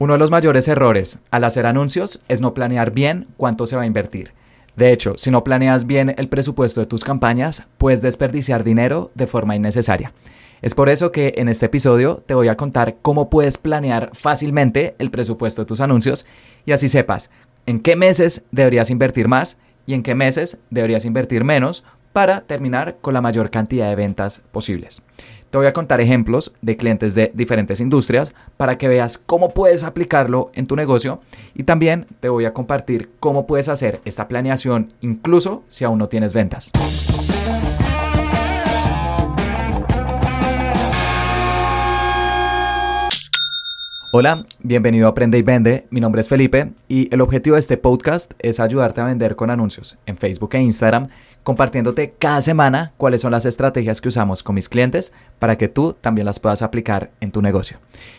Uno de los mayores errores al hacer anuncios es no planear bien cuánto se va a invertir. De hecho, si no planeas bien el presupuesto de tus campañas, puedes desperdiciar dinero de forma innecesaria. Es por eso que en este episodio te voy a contar cómo puedes planear fácilmente el presupuesto de tus anuncios y así sepas en qué meses deberías invertir más y en qué meses deberías invertir menos para terminar con la mayor cantidad de ventas posibles. Te voy a contar ejemplos de clientes de diferentes industrias para que veas cómo puedes aplicarlo en tu negocio y también te voy a compartir cómo puedes hacer esta planeación incluso si aún no tienes ventas. Hola, bienvenido a Aprende y Vende. Mi nombre es Felipe y el objetivo de este podcast es ayudarte a vender con anuncios en Facebook e Instagram, compartiéndote cada semana cuáles son las estrategias que usamos con mis clientes para que tú también las puedas aplicar en tu negocio.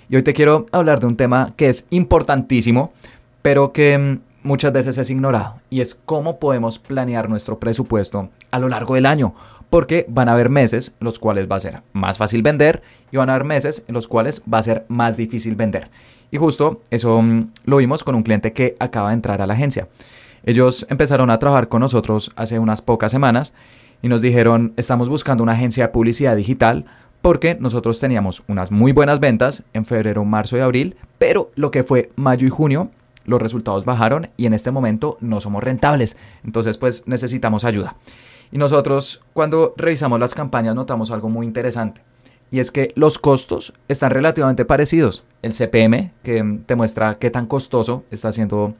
Y hoy te quiero hablar de un tema que es importantísimo, pero que mm, muchas veces es ignorado y es cómo podemos planear nuestro presupuesto a lo largo del año porque van a haber meses los cuales va a ser más fácil vender y van a haber meses en los cuales va a ser más difícil vender. Y justo eso mm, lo vimos con un cliente que acaba de entrar a la agencia. Ellos empezaron a trabajar con nosotros hace unas pocas semanas y nos dijeron, estamos buscando una agencia de publicidad digital porque nosotros teníamos unas muy buenas ventas en febrero, marzo y abril, pero lo que fue mayo y junio, los resultados bajaron y en este momento no somos rentables. Entonces pues necesitamos ayuda. Y nosotros cuando revisamos las campañas notamos algo muy interesante. Y es que los costos están relativamente parecidos. El CPM, que te muestra qué tan costoso está haciendo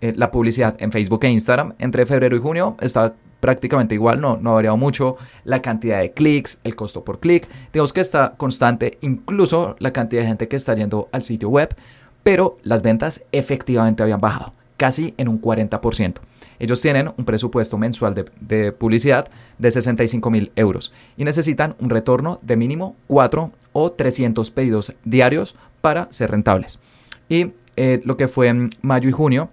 eh, la publicidad en Facebook e Instagram, entre febrero y junio está prácticamente igual, no, no ha variado mucho. La cantidad de clics, el costo por clic, digamos que está constante, incluso la cantidad de gente que está yendo al sitio web, pero las ventas efectivamente habían bajado, casi en un 40%. Ellos tienen un presupuesto mensual de, publicidad de 65 mil euros y necesitan un retorno de mínimo 4 o 300 pedidos diarios para ser rentables. Y eh, lo que fue en mayo y junio,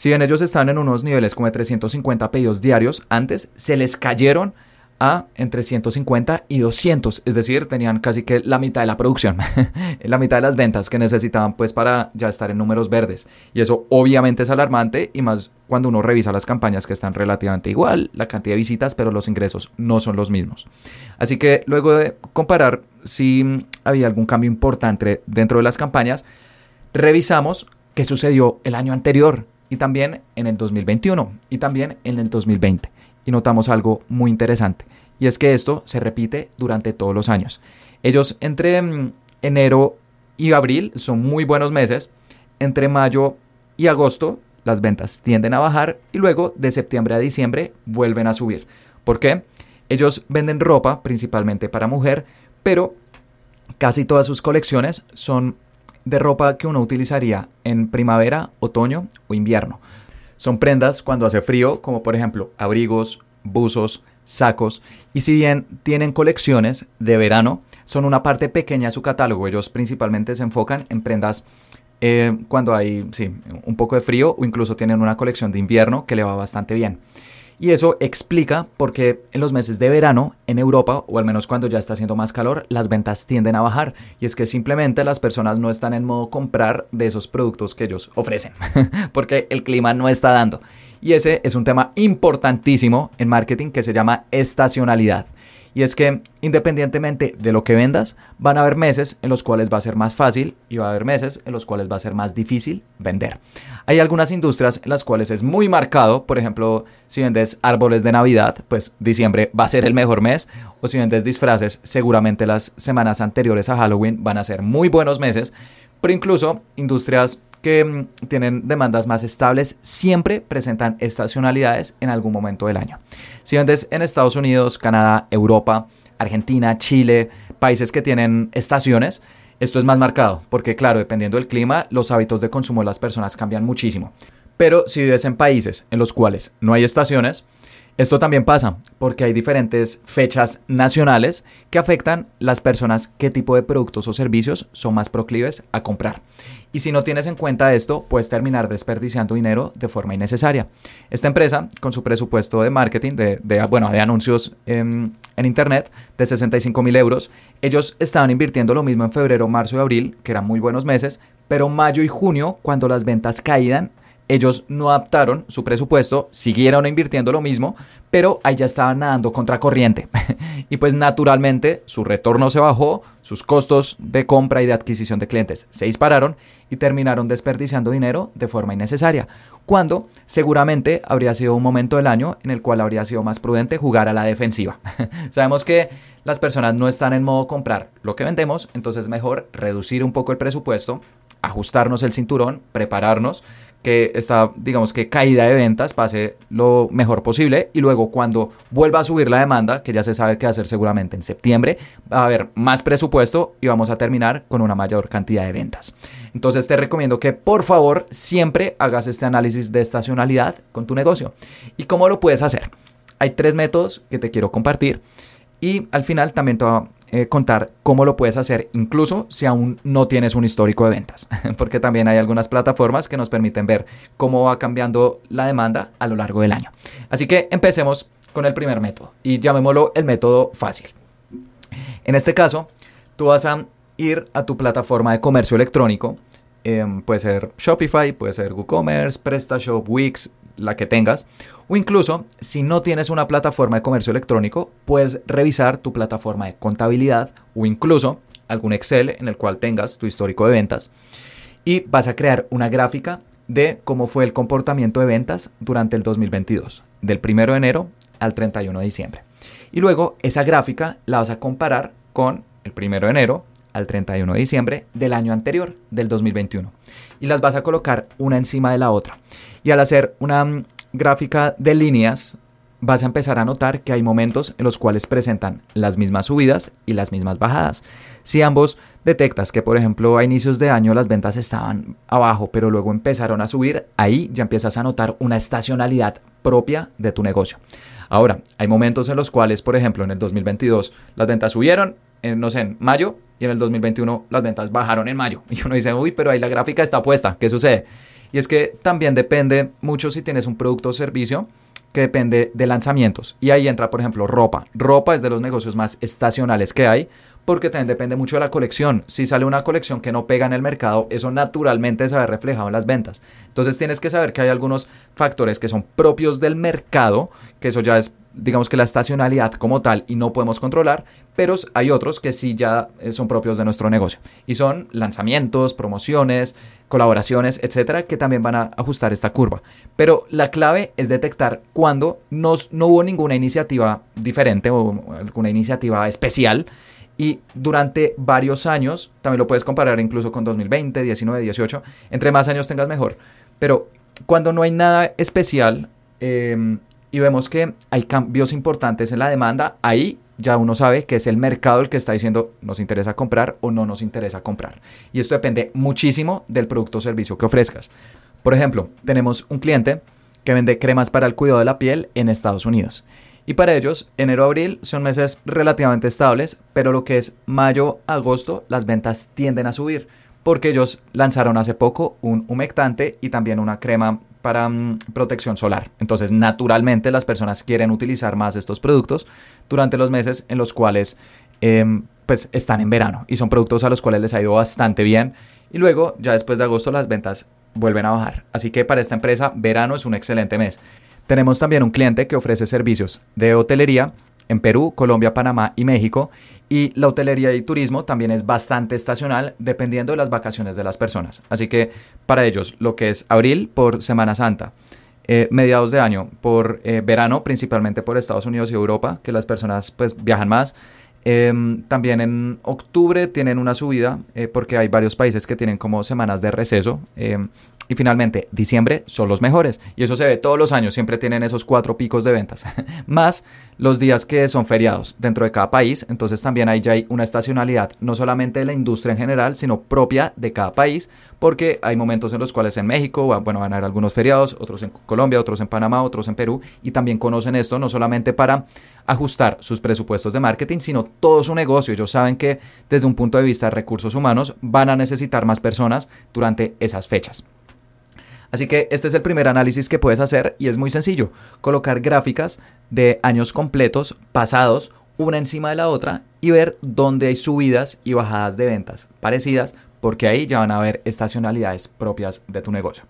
si bien ellos estaban en unos niveles como de 350 pedidos diarios antes, se les cayeron a entre 150 y 200, es decir, tenían casi que la mitad de la producción, la mitad de las ventas que necesitaban pues para ya estar en números verdes. Y eso obviamente es alarmante y más cuando uno revisa las campañas que están relativamente igual, la cantidad de visitas, pero los ingresos no son los mismos. Así que luego de comparar si había algún cambio importante dentro de las campañas, revisamos qué sucedió el año anterior y también en el 2021 y también en el 2020 y notamos algo muy interesante, y es que esto se repite durante todos los años. Ellos entre mm, enero y abril son muy buenos meses, entre mayo y agosto las ventas tienden a bajar y luego de septiembre a diciembre vuelven a subir. ¿Por qué? Ellos venden ropa principalmente para mujer, pero casi todas sus colecciones son de ropa que uno utilizaría en primavera, otoño o invierno. Son prendas cuando hace frío, como por ejemplo abrigos, buzos, sacos, y si bien tienen colecciones de verano, son una parte pequeña de su catálogo. Ellos principalmente se enfocan en prendas eh, cuando hay sí, un poco de frío o incluso tienen una colección de invierno que le va bastante bien. Y eso explica por qué en los meses de verano en Europa, o al menos cuando ya está haciendo más calor, las ventas tienden a bajar. Y es que simplemente las personas no están en modo comprar de esos productos que ellos ofrecen, porque el clima no está dando. Y ese es un tema importantísimo en marketing que se llama estacionalidad. Y es que independientemente de lo que vendas, van a haber meses en los cuales va a ser más fácil y va a haber meses en los cuales va a ser más difícil vender. Hay algunas industrias en las cuales es muy marcado, por ejemplo, si vendes árboles de Navidad, pues diciembre va a ser el mejor mes, o si vendes disfraces, seguramente las semanas anteriores a Halloween van a ser muy buenos meses, pero incluso industrias que mm, tienen demandas más estables siempre presentan estacionalidades en algún momento del año. Si vendes en Estados Unidos, Canadá, Europa, Argentina, Chile, países que tienen estaciones, esto es más marcado, porque claro, dependiendo del clima, los hábitos de consumo de las personas cambian muchísimo. Pero si vives en países en los cuales no hay estaciones, esto también pasa porque hay diferentes fechas nacionales que afectan las personas qué tipo de productos o servicios son más proclives a comprar. Y si no tienes en cuenta esto, puedes terminar desperdiciando dinero de forma innecesaria. Esta empresa, con su presupuesto de marketing, de, bueno, de anuncios en, en Internet, de 65 mil euros, ellos estaban invirtiendo lo mismo en febrero, marzo y abril, que eran muy buenos meses, pero mayo y junio, cuando las ventas caían, ellos no adaptaron su presupuesto, siguieron invirtiendo lo mismo, pero ahí ya estaban nadando contra corriente. y pues naturalmente su retorno se bajó, sus costos de compra y de adquisición de clientes se dispararon y terminaron desperdiciando dinero de forma innecesaria, cuando seguramente habría sido un momento del año en el cual habría sido más prudente jugar a la defensiva. Sabemos que las personas no están en modo comprar lo que vendemos, entonces mejor reducir un poco el presupuesto, ajustarnos el cinturón, prepararnos que esta, digamos que caída de ventas pase lo mejor posible y luego cuando vuelva a subir la demanda, que ya se sabe que va a ser seguramente en septiembre, va a haber más presupuesto y vamos a terminar con una mayor cantidad de ventas. Entonces te recomiendo que por favor siempre hagas este análisis de estacionalidad con tu negocio. ¿Y cómo lo puedes hacer? Hay tres métodos que te quiero compartir y al final también te voy a eh, contar cómo lo puedes hacer, incluso si aún no tienes un histórico de ventas, porque también hay algunas plataformas que nos permiten ver cómo va cambiando la demanda a lo largo del año. Así que empecemos con el primer método y llamémoslo el método fácil. En este caso, tú vas a ir a tu plataforma de comercio electrónico, em, puede ser Shopify, puede ser WooCommerce, PrestaShop, Wix, la que tengas. O incluso, si no tienes una plataforma de comercio electrónico, puedes revisar tu plataforma de contabilidad o incluso algún Excel en el cual tengas tu histórico de ventas. Y vas a crear una gráfica de cómo fue el comportamiento de ventas durante el 2022, del 1 de enero al 31 de diciembre. Y luego esa gráfica la vas a comparar con el 1 de enero al 31 de diciembre del año anterior, del 2021. Y las vas a colocar una encima de la otra. Y al hacer una gráfica de líneas, vas a empezar a notar que hay momentos en los cuales presentan las mismas subidas y las mismas bajadas. Si ambos detectas que, por ejemplo, a inicios de año las ventas estaban abajo, pero luego empezaron a subir, ahí ya empiezas a notar una estacionalidad propia de tu negocio. Ahora, hay momentos en los cuales, por ejemplo, en el 2022 las ventas subieron, en, no sé, en mayo, y en el 2021 las ventas bajaron en mayo. Y uno dice, uy, pero ahí la gráfica está puesta, ¿qué sucede? Y es que también depende mucho si tienes un producto o servicio que depende de lanzamientos. Y ahí entra, por ejemplo, ropa. Ropa es de los negocios más estacionales que hay porque también depende mucho de la colección. Si sale una colección que no pega en el mercado, eso naturalmente se ve reflejado en las ventas. Entonces tienes que saber que hay algunos factores que son propios del mercado, que eso ya es digamos que la estacionalidad como tal y no podemos controlar, pero hay otros que sí ya eh, son propios de nuestro negocio y son lanzamientos, promociones, colaboraciones, etcétera, que también van a ajustar esta curva. Pero la clave es detectar cuando no hubo ninguna iniciativa diferente o alguna iniciativa especial y durante varios años, también lo puedes comparar incluso con 2020, 19, 18, entre más años tengas mejor. Pero cuando no hay nada especial, eh, y vemos que hay cambios importantes en la demanda, ahí ya uno sabe que es el mercado el que está diciendo nos interesa comprar o no nos interesa comprar. Y esto depende muchísimo del producto o servicio que ofrezcas. Por ejemplo, tenemos un cliente que vende cremas para el cuidado de la piel en Estados Unidos. Y para ellos, enero-abril son meses relativamente estables, pero lo que es mayo-agosto, las ventas tienden a subir, porque ellos lanzaron hace poco un humectante y también una crema para mm, protección solar. Entonces, naturalmente, las personas quieren utilizar más estos productos durante los meses en los cuales em, pues están en verano y son productos a los cuales les ha ido bastante bien. Y luego, ya después de agosto, las ventas vuelven a bajar. Así que para esta empresa, verano es un excelente mes. Tenemos también un cliente que ofrece servicios de hotelería en Perú, Colombia, Panamá y México. Y la hotelería y turismo también es bastante estacional dependiendo de las vacaciones de las personas. Así que para ellos lo que es abril por Semana Santa, eh, mediados de año por eh, verano, principalmente por Estados Unidos y Europa, que las personas pues viajan más. Em, también en octubre tienen una subida eh, porque hay varios países que tienen como semanas de receso. Y finalmente, diciembre son los mejores. Y eso se ve todos los años, siempre tienen esos cuatro picos de ventas. Más los días que son feriados dentro de cada país. Entonces también ahí ya hay una estacionalidad, no solamente de la industria en general, sino propia de cada país. Porque hay momentos en los cuales en México, bueno, van a haber algunos feriados, otros en Colombia, otros en Panamá, otros en Perú. Y también conocen esto, no solamente para ajustar sus presupuestos de marketing, sino todo su negocio. Ellos saben que desde un punto de vista de recursos humanos van a necesitar más personas durante esas fechas. Así que este es el primer análisis que puedes hacer y es muy sencillo. Colocar gráficas de años completos pasados una encima de la otra y ver dónde hay subidas y bajadas de ventas parecidas porque ahí ya van a haber estacionalidades propias de tu negocio.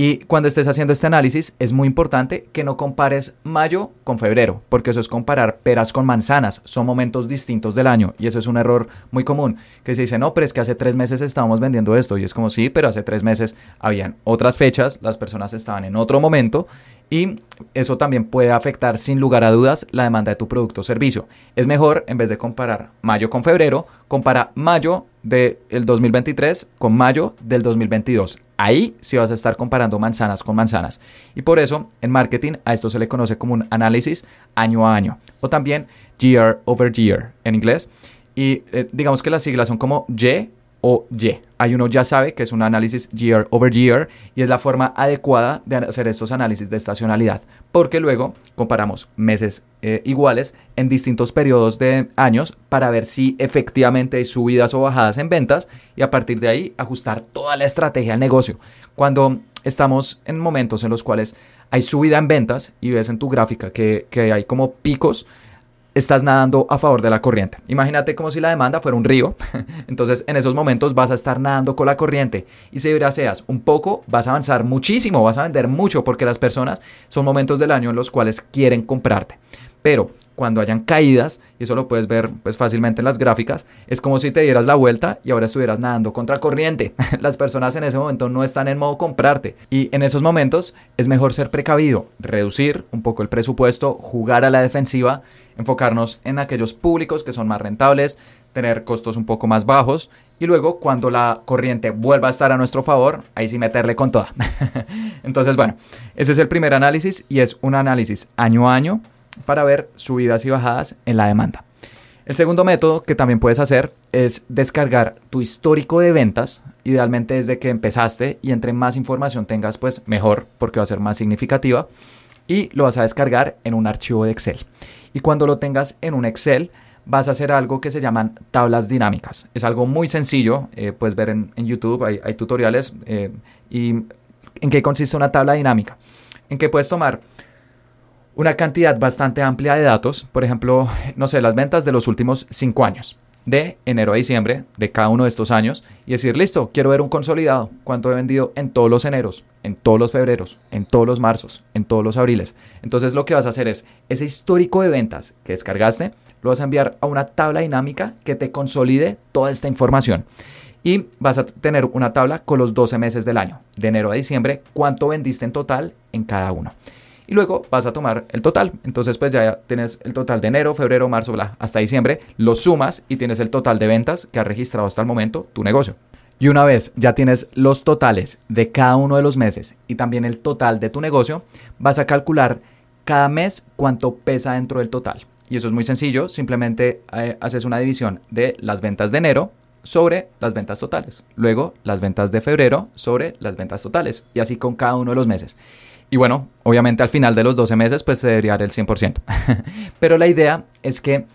Y cuando estés haciendo este análisis es muy importante que no compares mayo con febrero, porque eso es comparar peras con manzanas, son momentos distintos del año y eso es un error muy común, que se dice, no, pero es que hace tres meses estábamos vendiendo esto y es como sí, pero hace tres meses habían otras fechas, las personas estaban en otro momento y eso también puede afectar sin lugar a dudas la demanda de tu producto o servicio. Es mejor, en vez de comparar mayo con febrero, compara mayo del 2023 con mayo del 2022. Ahí sí vas a estar comparando manzanas con manzanas. Y por eso en marketing a esto se le conoce como un análisis año a año o también year over year en inglés. Y eh, digamos que las siglas son como Y o Y. Hay uno ya sabe que es un análisis year over year y es la forma adecuada de hacer estos análisis de estacionalidad, porque luego comparamos meses eh, iguales en distintos periodos de años para ver si efectivamente hay subidas o bajadas en ventas y a partir de ahí ajustar toda la estrategia del negocio. Cuando estamos en momentos en los cuales hay subida en ventas y ves en tu gráfica que, que hay como picos, estás nadando a favor de la corriente. Imagínate como si la demanda fuera un río. Entonces, en esos momentos vas a estar nadando con la corriente. Y si gracias un poco, vas a avanzar muchísimo, vas a vender mucho porque las personas son momentos del año en los cuales quieren comprarte. Pero cuando hayan caídas, y eso lo puedes ver pues, fácilmente en las gráficas, es como si te dieras la vuelta y ahora estuvieras nadando contra corriente. Las personas en ese momento no están en modo comprarte. Y en esos momentos es mejor ser precavido, reducir un poco el presupuesto, jugar a la defensiva, enfocarnos en aquellos públicos que son más rentables, tener costos un poco más bajos y luego cuando la corriente vuelva a estar a nuestro favor, ahí sí meterle con toda. Entonces, bueno, ese es el primer análisis y es un análisis año a año para ver subidas y bajadas en la demanda. El segundo método que también puedes hacer es descargar tu histórico de ventas, idealmente desde que empezaste y entre más información tengas, pues mejor, porque va a ser más significativa, y lo vas a descargar en un archivo de Excel. Y cuando lo tengas en un Excel, vas a hacer algo que se llaman tablas dinámicas. Es algo muy sencillo, eh, puedes ver en, YouTube, hay, tutoriales, eh, y en qué consiste una tabla dinámica. En que puedes tomar una cantidad bastante amplia de datos, por ejemplo, no sé, las ventas de los últimos cinco años, de enero a diciembre de cada uno de estos años, y decir, listo, quiero ver un consolidado, cuánto he vendido en todos los eneros, en todos los febreros, en todos los marzos, en todos los abriles. Entonces lo que vas a hacer es, ese histórico de ventas que descargaste, lo vas a enviar a una tabla dinámica que te consolide toda esta información. Y vas a tener una tabla con los 12 meses del año, de enero a diciembre, cuánto vendiste en total en cada uno y luego vas a tomar el total. Entonces pues ya tienes el total de enero, febrero, marzo, bla, hasta diciembre, lo sumas y tienes el total de ventas que ha registrado hasta el momento tu negocio. Y una vez ya tienes los totales de cada uno de los meses y también el total de tu negocio, vas a calcular cada mes cuánto pesa dentro del total. Y eso es muy sencillo, simplemente eh, haces una división de las ventas de enero sobre las ventas totales. Luego las ventas de febrero sobre las ventas totales. Y así con cada uno de los meses. Y bueno, obviamente al final de los 12 meses pues se debería dar el 100%. Pero la idea es que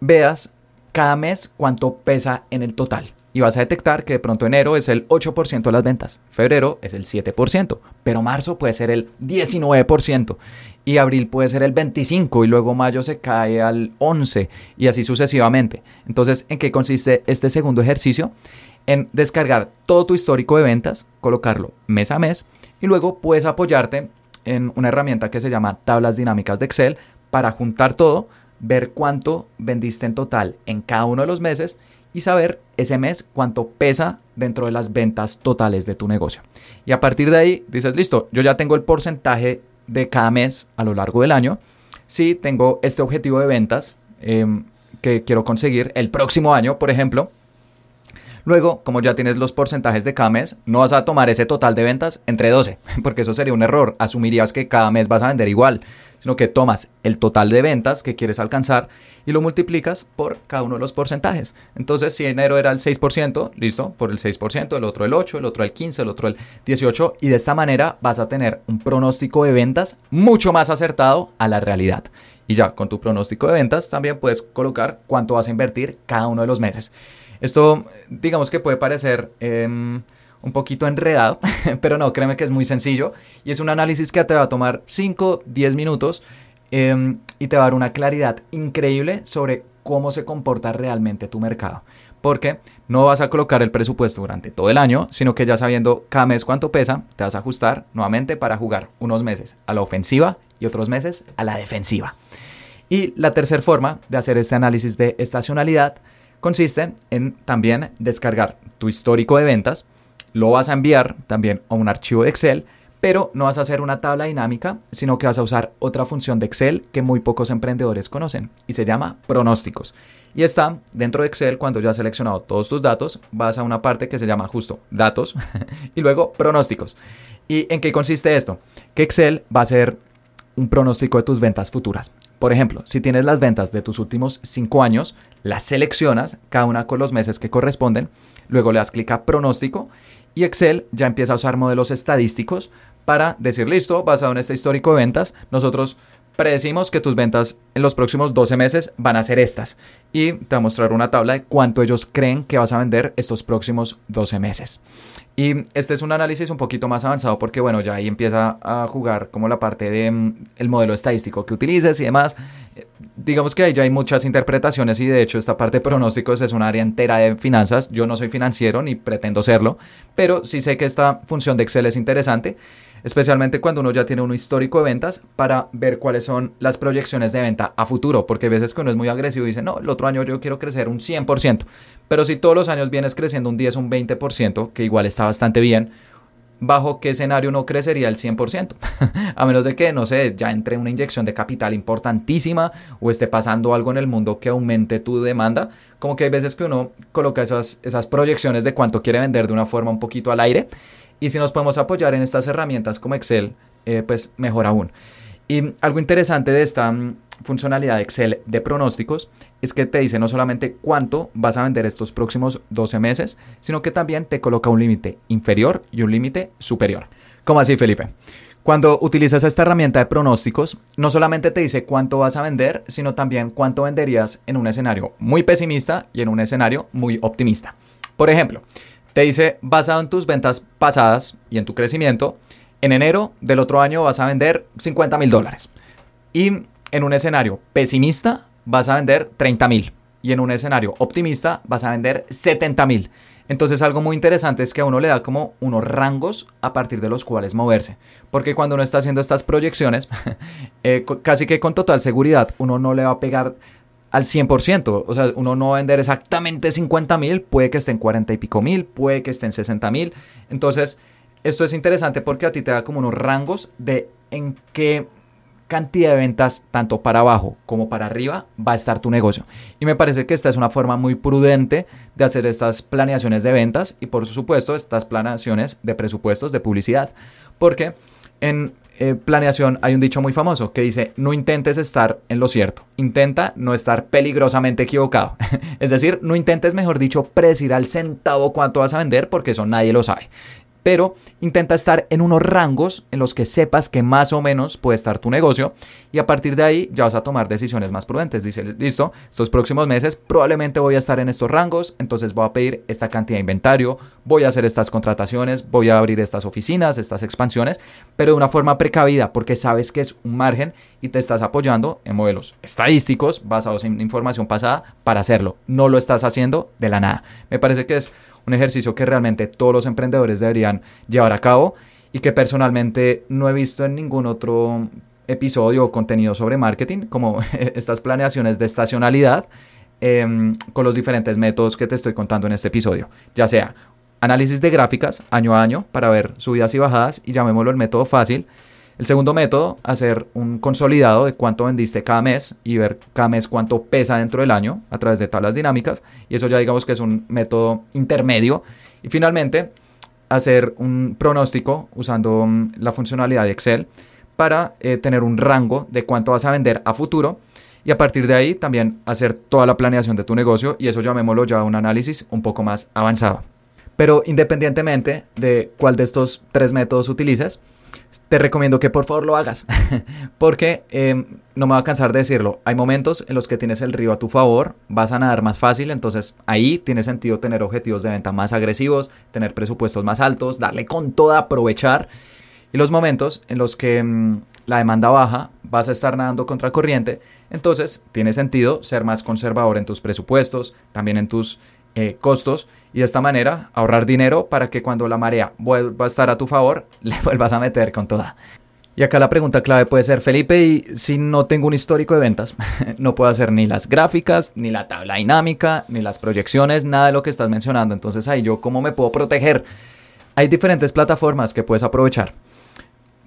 veas cada mes cuánto pesa en el total. Y vas a detectar que de pronto enero es el 8% de las ventas, febrero es el 7%, pero marzo puede ser el 19% y abril puede ser el 25% y luego mayo se cae al 11% y así sucesivamente. Entonces, ¿en qué consiste este segundo ejercicio? En descargar todo tu histórico de ventas, colocarlo mes a mes y luego puedes apoyarte en una herramienta que se llama tablas dinámicas de Excel para juntar todo, ver cuánto vendiste en total en cada uno de los meses y saber ese mes cuánto pesa dentro de las ventas totales de tu negocio. Y a partir de ahí dices, listo, yo ya tengo el porcentaje de cada mes a lo largo del año. Si tengo este objetivo de ventas em, que quiero conseguir el próximo año, por ejemplo, Luego, como ya tienes los porcentajes de cada mes, no vas a tomar ese total de ventas entre 12, porque eso sería un error. Asumirías que cada mes vas a vender igual, sino que tomas el total de ventas que quieres alcanzar y lo multiplicas por cada uno de los porcentajes. Entonces, si enero era el 6%, listo, por el 6%, el otro el 8, el otro el 15, el otro el 18 y de esta manera vas a tener un pronóstico de ventas mucho más acertado a la realidad. Y ya, con tu pronóstico de ventas también puedes colocar cuánto vas a invertir cada uno de los meses. Esto, digamos que puede parecer em, un poquito enredado, pero no, créeme que es muy sencillo y es un análisis que te va a tomar 5, 10 minutos em, y te va a dar una claridad increíble sobre cómo se comporta realmente tu mercado. porque no vas a colocar el presupuesto durante todo el año, sino que ya sabiendo cada mes cuánto pesa, te vas a ajustar nuevamente para jugar unos meses a la ofensiva y otros meses a la defensiva. Y la tercera forma de hacer este análisis de estacionalidad consiste en también descargar tu histórico de ventas, lo vas a enviar también a un archivo de Excel, pero no vas a hacer una tabla dinámica, sino que vas a usar otra función de Excel que muy pocos emprendedores conocen y se llama pronósticos. Y está dentro de Excel, cuando ya has seleccionado todos tus datos, vas a una parte que se llama justo datos y luego pronósticos. ¿Y en qué consiste esto? Que Excel va a ser un pronóstico de tus ventas futuras. Por ejemplo, si tienes las ventas de tus últimos 5 años, las seleccionas, cada una con los meses que corresponden, luego le das clic a pronóstico y Excel ya empieza a usar modelos estadísticos para decir, listo, basado en este histórico de ventas, nosotros predecimos que tus ventas en los próximos 12 meses van a ser estas. Y te va a mostrar una tabla de cuánto ellos creen que vas a vender estos próximos 12 meses. Y este es un análisis un poquito más avanzado porque, bueno, ya ahí empieza a jugar como la parte de mm, el modelo estadístico que utilices y demás. Digamos que ahí ya hay muchas interpretaciones y de hecho esta parte de pronósticos es un área entera de finanzas. Yo no soy financiero ni pretendo serlo, pero sí sé que esta función de Excel es interesante especialmente cuando uno ya tiene un histórico de ventas para ver cuáles son las proyecciones de venta a futuro, porque a veces que uno es muy agresivo y dice, no, el otro año yo quiero crecer un 100%, pero si todos los años vienes creciendo un 10 o un 20%, que igual está bastante bien, ¿bajo qué escenario no crecería el 100%? a menos de que, no sé, ya entre una inyección de capital importantísima o esté pasando algo en el mundo que aumente tu demanda. Como que hay veces que uno coloca esas, esas proyecciones de cuánto quiere vender de una forma un poquito al aire y si nos podemos apoyar en estas herramientas como Excel, eh, pues mejor aún. Y algo interesante de esta mm, funcionalidad de Excel de pronósticos es que te dice no solamente cuánto vas a vender estos próximos 12 meses, sino que también te coloca un límite inferior y un límite superior. ¿Cómo así, Felipe? Cuando utilizas esta herramienta de pronósticos, no solamente te dice cuánto vas a vender, sino también cuánto venderías en un escenario muy pesimista y en un escenario muy optimista. Por ejemplo, te dice, basado en tus ventas pasadas y en tu crecimiento, en enero del otro año vas a vender 50 mil dólares. Y en un escenario pesimista vas a vender 30 mil. Y en un escenario optimista vas a vender 70 mil. Entonces algo muy interesante es que a uno le da como unos rangos a partir de los cuales moverse. Porque cuando uno está haciendo estas proyecciones, eh, casi que con total seguridad uno no le va a pegar al 100%. O sea, uno no va a vender exactamente 50 mil, puede que esté en 40 y pico mil, puede que esté en 60 mil. Entonces, esto es interesante porque a ti te da como unos rangos de en qué cantidad de ventas, tanto para abajo como para arriba, va a estar tu negocio. Y me parece que esta es una forma muy prudente de hacer estas planeaciones de ventas y por supuesto estas planeaciones de presupuestos de publicidad. Porque en eh, planeación hay un dicho muy famoso que dice, no intentes estar en lo cierto, intenta no estar peligrosamente equivocado. es decir, no intentes, mejor dicho, predecir al centavo cuánto vas a vender porque eso nadie lo sabe pero intenta estar en unos rangos en los que sepas que más o menos puede estar tu negocio y a partir de ahí ya vas a tomar decisiones más prudentes. Dice, listo, estos próximos meses probablemente voy a estar en estos rangos, entonces voy a pedir esta cantidad de inventario, voy a hacer estas contrataciones, voy a abrir estas oficinas, estas expansiones, pero de una forma precavida porque sabes que es un margen y te estás apoyando en modelos estadísticos basados en información pasada para hacerlo. No lo estás haciendo de la nada. Me parece que es un ejercicio que realmente todos los emprendedores deberían llevar a cabo y que personalmente no he visto en ningún otro episodio o contenido sobre marketing, como estas planeaciones de estacionalidad em, con los diferentes métodos que te estoy contando en este episodio, ya sea análisis de gráficas año a año para ver subidas y bajadas y llamémoslo el método fácil, el segundo método, hacer un consolidado de cuánto vendiste cada mes y ver cada mes cuánto pesa dentro del año a través de tablas dinámicas. Y eso ya digamos que es un método intermedio. Y finalmente, hacer un pronóstico usando mm, la funcionalidad de Excel para eh, tener un rango de cuánto vas a vender a futuro. Y a partir de ahí también hacer toda la planeación de tu negocio y eso llamémoslo ya un análisis un poco más avanzado. Pero independientemente de cuál de estos tres métodos utilices, te recomiendo que por favor lo hagas, porque em, no me va a cansar de decirlo, hay momentos en los que tienes el río a tu favor, vas a nadar más fácil, entonces ahí tiene sentido tener objetivos de venta más agresivos, tener presupuestos más altos, darle con toda, aprovechar, y los momentos en los que em, la demanda baja, vas a estar nadando contra corriente, entonces tiene sentido ser más conservador en tus presupuestos, también en tus eh, costos y de esta manera ahorrar dinero para que cuando la marea vuelva a estar a tu favor, le vuelvas a meter con toda. Y acá la pregunta clave puede ser, Felipe, y si no tengo un histórico de ventas, no puedo hacer ni las gráficas, ni la tabla dinámica, ni las proyecciones, nada de lo que estás mencionando. Entonces ahí yo, ¿cómo me puedo proteger? Hay diferentes plataformas que puedes aprovechar.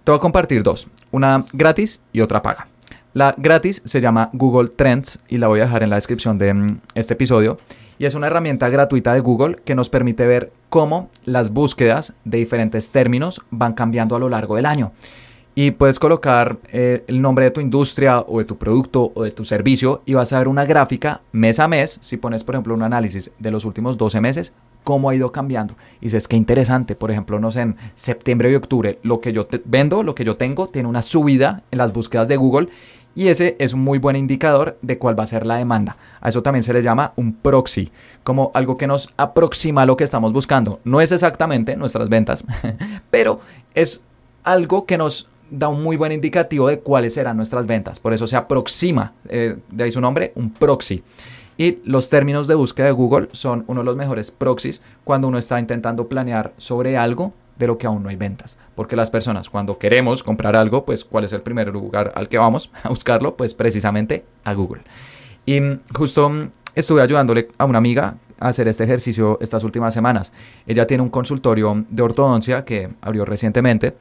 Te voy a compartir dos, una gratis y otra paga. La gratis se llama Google Trends y la voy a dejar en la descripción de mm, este episodio. Y es una herramienta gratuita de Google que nos permite ver cómo las búsquedas de diferentes términos van cambiando a lo largo del año. Y puedes colocar eh, el nombre de tu industria o de tu producto o de tu servicio y vas a ver una gráfica mes a mes, si pones por ejemplo un análisis de los últimos 12 meses, cómo ha ido cambiando. Y dices, qué interesante, por ejemplo, no sé, en septiembre y octubre, lo que yo vendo, lo que yo tengo, tiene una subida en las búsquedas de Google y ese es un muy buen indicador de cuál va a ser la demanda. A eso también se le llama un proxy, como algo que nos aproxima a lo que estamos buscando. No es exactamente nuestras ventas, pero es algo que nos da un muy buen indicativo de cuáles serán nuestras ventas. Por eso se aproxima, eh, de ahí su nombre, un proxy. Y los términos de búsqueda de Google son uno de los mejores proxies cuando uno está intentando planear sobre algo de lo que aún no hay ventas. Porque las personas cuando queremos comprar algo, pues ¿cuál es el primer lugar al que vamos a buscarlo? Pues precisamente a Google. Y mm, justo mm, estuve ayudándole a una amiga a hacer este ejercicio estas últimas semanas. Ella tiene un consultorio de ortodoncia que abrió recientemente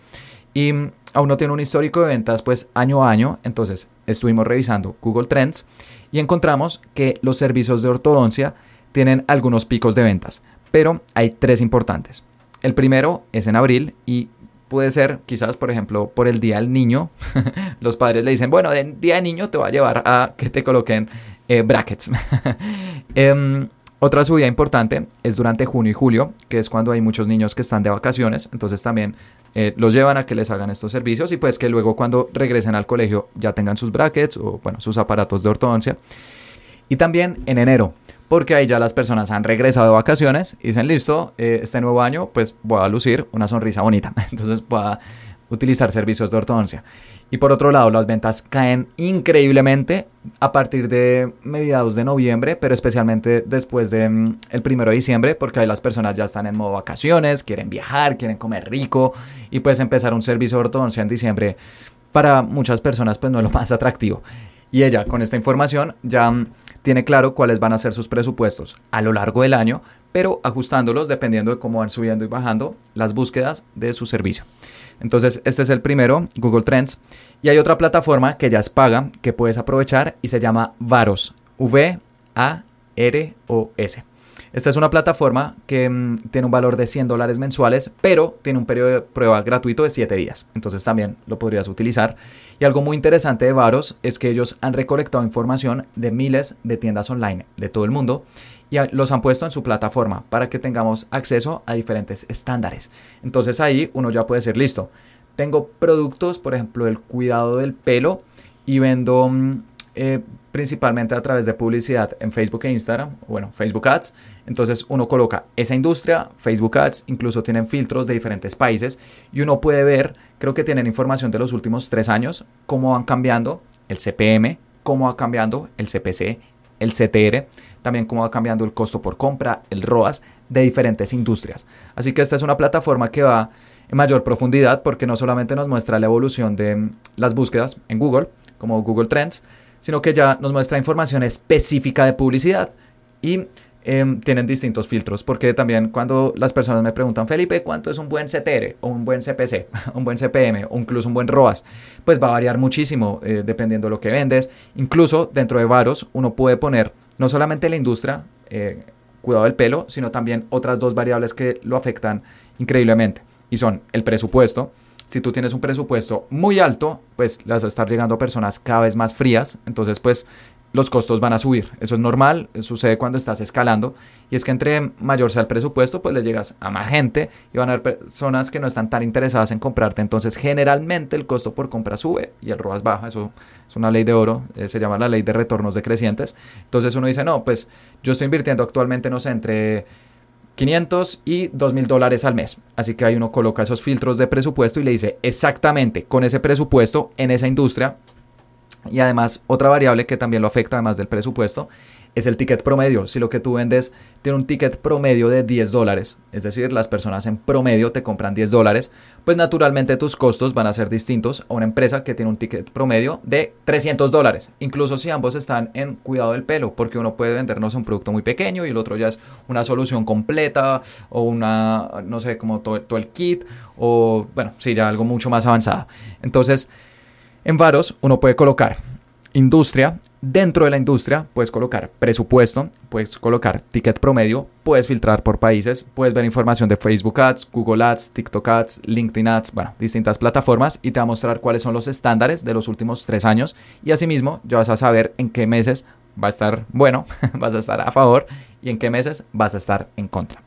y aún no tiene un histórico de ventas pues año a año, entonces estuvimos revisando Google Trends y encontramos que los servicios de ortodoncia tienen algunos picos de ventas, pero hay tres importantes. El primero es en abril y puede ser quizás, por ejemplo, por el Día del Niño. Los padres le dicen, bueno, el Día del Niño te va a llevar a que te coloquen eh, brackets. Em, otra subida importante es durante junio y julio, que es cuando hay muchos niños que están de vacaciones, entonces también eh, los llevan a que les hagan estos servicios y pues que luego cuando regresen al colegio ya tengan sus brackets o bueno, sus aparatos de ortodoncia. Y también en enero, porque ahí ya las personas han regresado de vacaciones y dicen, listo, eh, este nuevo año pues voy a lucir una sonrisa bonita, entonces voy a utilizar servicios de ortodoncia. Y por otro lado, las ventas caen increíblemente a partir de mediados de noviembre, pero especialmente después del mm, el primero de diciembre, porque ahí las personas ya están en modo vacaciones, quieren viajar, quieren comer rico y pues empezar un servicio de ortodoncia en diciembre para muchas personas pues no es lo más atractivo. Y ella con esta información ya mm, tiene claro cuáles van a ser sus presupuestos a lo largo del año, pero ajustándolos dependiendo de cómo van subiendo y bajando las búsquedas de su servicio. Entonces, este es el primero, Google Trends. Y hay otra plataforma que ya es paga, que puedes aprovechar y se llama Varos. V-A-R-O-S. Esta es una plataforma que mm, tiene un valor de 100 dólares mensuales, pero tiene un periodo de prueba gratuito de 7 días. Entonces también lo podrías utilizar. Y algo muy interesante de Varos es que ellos han recolectado información de miles de tiendas online de todo el mundo y los han puesto en su plataforma para que tengamos acceso a diferentes estándares. Entonces ahí uno ya puede ser listo. Tengo productos, por ejemplo, el cuidado del pelo y vendo mm, eh, principalmente a través de publicidad en Facebook e Instagram, bueno, Facebook Ads. Entonces uno coloca esa industria, Facebook Ads, incluso tienen filtros de diferentes países y uno puede ver, creo que tienen información de los últimos tres años, cómo van cambiando el CPM, cómo va cambiando el CPC, el CTR, también cómo va cambiando el costo por compra, el ROAS de diferentes industrias. Así que esta es una plataforma que va en mayor profundidad porque no solamente nos muestra la evolución de las búsquedas en Google, como Google Trends, sino que ya nos muestra información específica de publicidad y em, tienen distintos filtros, porque también cuando las personas me preguntan, Felipe, ¿cuánto es un buen CTR o un buen CPC, un buen CPM o incluso un buen ROAS? Pues va a variar muchísimo eh, dependiendo de lo que vendes. Incluso dentro de Varos uno puede poner no solamente la industria, eh, cuidado del pelo, sino también otras dos variables que lo afectan increíblemente y son el presupuesto, si tú tienes un presupuesto muy alto, pues las vas a estar llegando a personas cada vez más frías, entonces pues los costos van a subir. Eso es normal, sucede cuando estás escalando. Y es que entre mayor sea el presupuesto, pues le llegas a más gente y van a haber personas que no están tan interesadas en comprarte. Entonces, generalmente el costo por compra sube y el ROAS baja. Eso es una ley de oro, eh, se llama la ley de retornos decrecientes. Entonces uno dice, no, pues yo estoy invirtiendo actualmente, no sé, entre 500 y 2 mil dólares al mes. Así que ahí uno coloca esos filtros de presupuesto y le dice exactamente con ese presupuesto en esa industria. Y además otra variable que también lo afecta además del presupuesto es el ticket promedio. Si lo que tú vendes tiene un ticket promedio de 10 dólares, es decir, las personas en promedio te compran 10 dólares, pues naturalmente tus costos van a ser distintos a una empresa que tiene un ticket promedio de 300 dólares. Incluso si ambos están en cuidado del pelo, porque uno puede vendernos un producto muy pequeño y el otro ya es una solución completa o una, no sé, como todo, el kit o, bueno, sí, ya algo mucho más avanzado. Entonces, en Varos uno puede colocar industria, dentro de la industria puedes colocar presupuesto, puedes colocar ticket promedio, puedes filtrar por países, puedes ver información de Facebook Ads, Google Ads, TikTok Ads, LinkedIn Ads, bueno, distintas plataformas y te va a mostrar cuáles son los estándares de los últimos tres años y asimismo ya vas a saber en qué meses va a estar bueno, vas a estar a favor y en qué meses vas a estar en contra.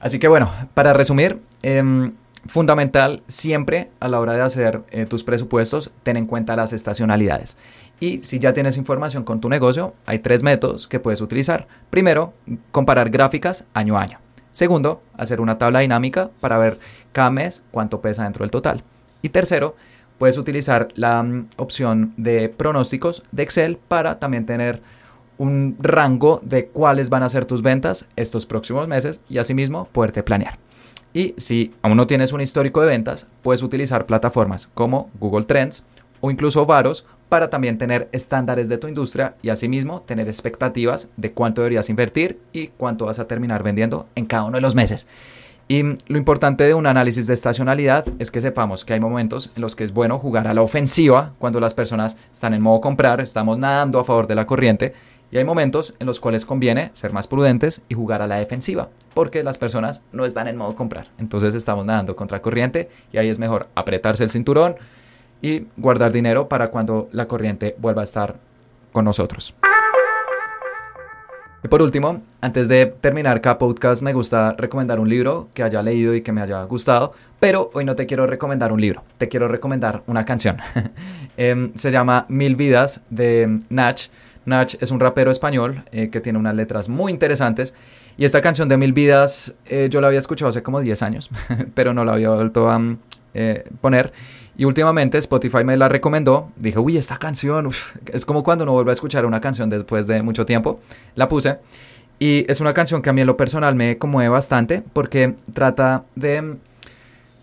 Así que bueno, para resumir, eh, fundamental siempre a la hora de hacer eh, tus presupuestos, ten en cuenta las estacionalidades. Y si ya tienes información con tu negocio, hay tres métodos que puedes utilizar. Primero, comparar gráficas año a año. Segundo, hacer una tabla dinámica para ver cada mes cuánto pesa dentro del total. Y tercero, puedes utilizar la mm, opción de pronósticos de Excel para también tener un rango de cuáles van a ser tus ventas estos próximos meses y asimismo poderte planear. Y si aún no tienes un histórico de ventas, puedes utilizar plataformas como Google Trends o incluso Varos para también tener estándares de tu industria y asimismo tener expectativas de cuánto deberías invertir y cuánto vas a terminar vendiendo en cada uno de los meses. Y lo importante de un análisis de estacionalidad es que sepamos que hay momentos en los que es bueno jugar a la ofensiva cuando las personas están en modo comprar, estamos nadando a favor de la corriente y hay momentos en los cuales conviene ser más prudentes y jugar a la defensiva, porque las personas no están en modo comprar. Entonces estamos nadando contra corriente y ahí es mejor apretarse el cinturón y guardar dinero para cuando la corriente vuelva a estar con nosotros. Y por último, antes de terminar cada podcast, me gusta recomendar un libro que haya leído y que me haya gustado, pero hoy no te quiero recomendar un libro, te quiero recomendar una canción. Em, se llama Mil Vidas de Nach. Nach es un rapero español eh, que tiene unas letras muy interesantes. Y esta canción de Mil Vidas eh, yo la había escuchado hace como 10 años, pero no la había vuelto a eh, poner. Y últimamente Spotify me la recomendó. Dije, uy, esta canción, es como cuando uno vuelve a escuchar una canción después de mucho tiempo. La puse. Y es una canción que a mí en lo personal me conmueve bastante porque trata de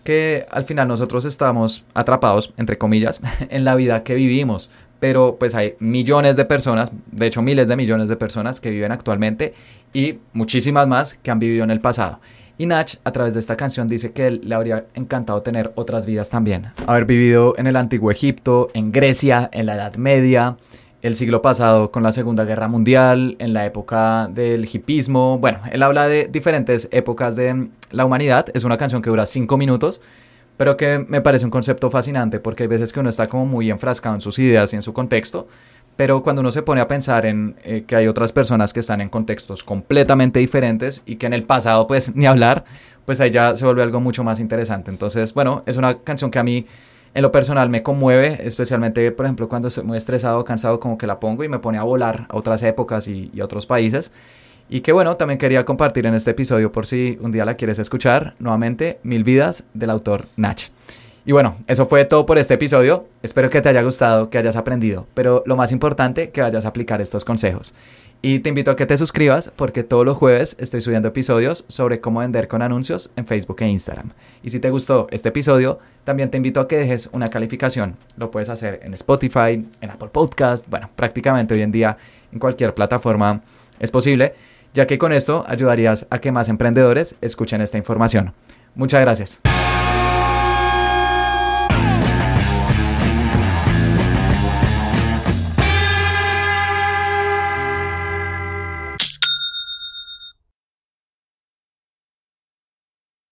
que al final nosotros estamos atrapados, entre comillas, en la vida que vivimos. Pero pues hay millones de personas, de hecho miles de millones de personas que viven actualmente y muchísimas más que han vivido en el pasado. Y Nach, a través de esta canción, dice que le habría encantado tener otras vidas también. Haber vivido en el antiguo Egipto, en Grecia, en la Edad Media, el siglo pasado con la Segunda Guerra Mundial, en la época del hipismo. Bueno, él habla de diferentes épocas de la humanidad. Es una canción que dura cinco minutos, pero que me parece un concepto fascinante porque hay veces que uno está como muy enfrascado en sus ideas y en su contexto, pero cuando uno se pone a pensar en eh, que hay otras personas que están en contextos completamente diferentes y que en el pasado pues ni hablar, pues ahí ya se vuelve algo mucho más interesante. Entonces, bueno, es una canción que a mí en lo personal me conmueve, especialmente por ejemplo cuando estoy muy estresado, cansado, como que la pongo y me pone a volar a otras épocas y, y otros países. Y que bueno, también quería compartir en este episodio por si un día la quieres escuchar, nuevamente, Mil Vidas del autor Nach. Y bueno, eso fue todo por este episodio. Espero que te haya gustado, que hayas aprendido, pero lo más importante, que vayas a aplicar estos consejos. Y te invito a que te suscribas porque todos los jueves estoy subiendo episodios sobre cómo vender con anuncios en Facebook e Instagram. Y si te gustó este episodio, también te invito a que dejes una calificación. Lo puedes hacer en Spotify, en Apple Podcast, bueno, prácticamente hoy en día en cualquier plataforma es posible, ya que con esto ayudarías a que más emprendedores escuchen esta información. Muchas gracias.